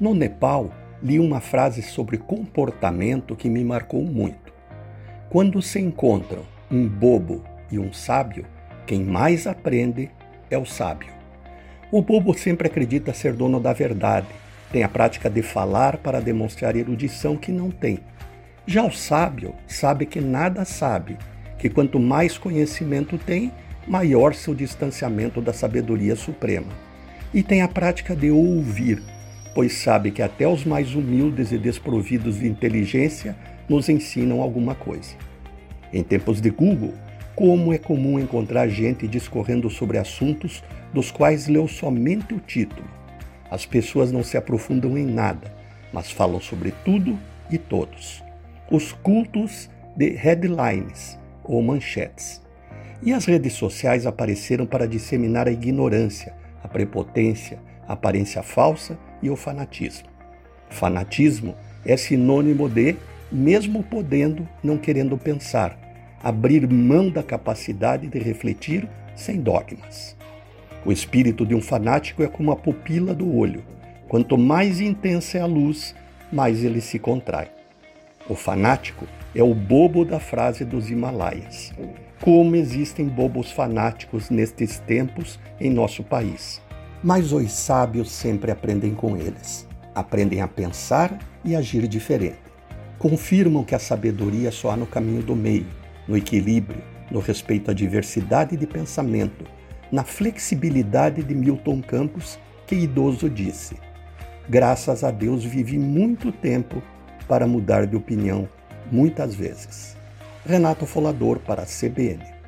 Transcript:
No Nepal, li uma frase sobre comportamento que me marcou muito. Quando se encontram um bobo e um sábio, quem mais aprende é o sábio. O bobo sempre acredita ser dono da verdade, tem a prática de falar para demonstrar erudição que não tem. Já o sábio sabe que nada sabe, que quanto mais conhecimento tem, maior seu distanciamento da sabedoria suprema. E tem a prática de ouvir, pois sabe que até os mais humildes e desprovidos de inteligência nos ensinam alguma coisa. Em tempos de Google, como é comum encontrar gente discorrendo sobre assuntos dos quais leu somente o título. As pessoas não se aprofundam em nada, mas falam sobre tudo e todos. Os cultos de headlines ou manchetes. E as redes sociais apareceram para disseminar a ignorância, a prepotência, a aparência falsa e o fanatismo. Fanatismo é sinônimo de, mesmo podendo, não querendo pensar, abrir mão da capacidade de refletir sem dogmas. O espírito de um fanático é como a pupila do olho. Quanto mais intensa é a luz, mais ele se contrai. O fanático é o bobo da frase dos Himalaias. Como existem bobos fanáticos nestes tempos em nosso país. Mas os sábios sempre aprendem com eles. Aprendem a pensar e agir diferente. Confirmam que a sabedoria só há no caminho do meio, no equilíbrio, no respeito à diversidade de pensamento, na flexibilidade de Milton Campos, que idoso disse: Graças a Deus vivi muito tempo para mudar de opinião, muitas vezes. Renato Folador para a CBN.